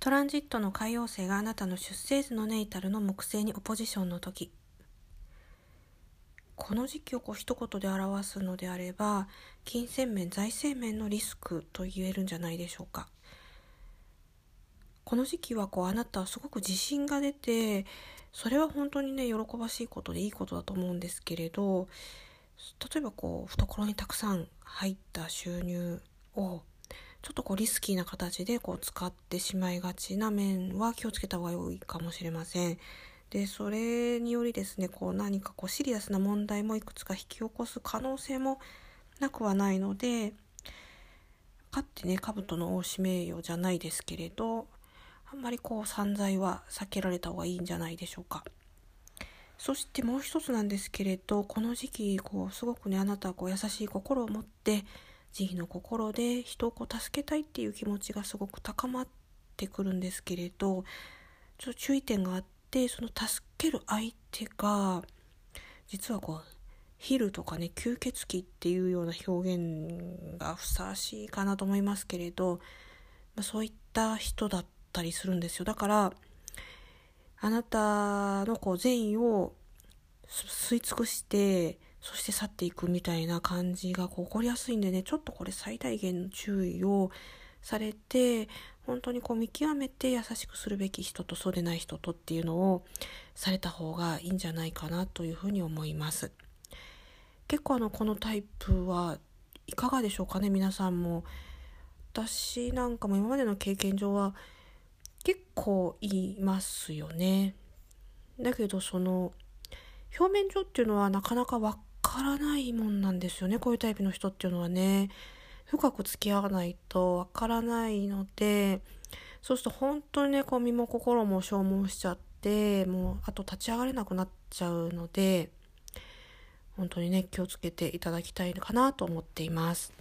トランジットの海洋星があなたの出生時のネイタルの木星にオポジションの時。この時期をこう一言で表すのであれば金銭面財政面のリスクと言えるんじゃないでしょうか。この時期はこうあなたはすごく自信が出てそれは本当にね喜ばしいことでいいことだと思うんですけれど例えばこう懐にたくさん入った収入をちょっとこうリスキーな形でこう使ってしまいがちな面は気をつけた方が良いかもしれません。でそれによりですねこう何かこうシリアスな問題もいくつか引き起こす可能性もなくはないのでかってね兜の大し名誉じゃないですけれどあんまりこう散財は避けられた方がいいんじゃないでしょうか。そしてもう一つなんですけれどこの時期こうすごくねあなたはこう優しい心を持って慈悲の心で人をこう助けたいっていう気持ちがすごく高まってくるんですけれどちょっと注意点があってその助ける相手が実はこうヒルとかね吸血鬼っていうような表現がふさわしいかなと思いますけれど、まあ、そういった人だったりするんですよ。だからあなたのこう善意を吸い尽くしてそして去っていくみたいな感じが起こりやすいんでねちょっとこれ最大限の注意をされて本当にこう見極めて優しくするべき人とそうでない人とっていうのをされた方がいいんじゃないかなというふうに思います。結構あのこのタイプはいかがでしょうかね皆さんも。私なんかも今までの経験上は結構いますよね。だけどその表面上っていうのはなかなか分からないもんなんですよねこういうタイプの人っていうのはね深く付き合わないとわからないのでそうすると本当にねこう身も心も消耗しちゃってもうあと立ち上がれなくなっちゃうので本当にね気をつけていただきたいかなと思っています。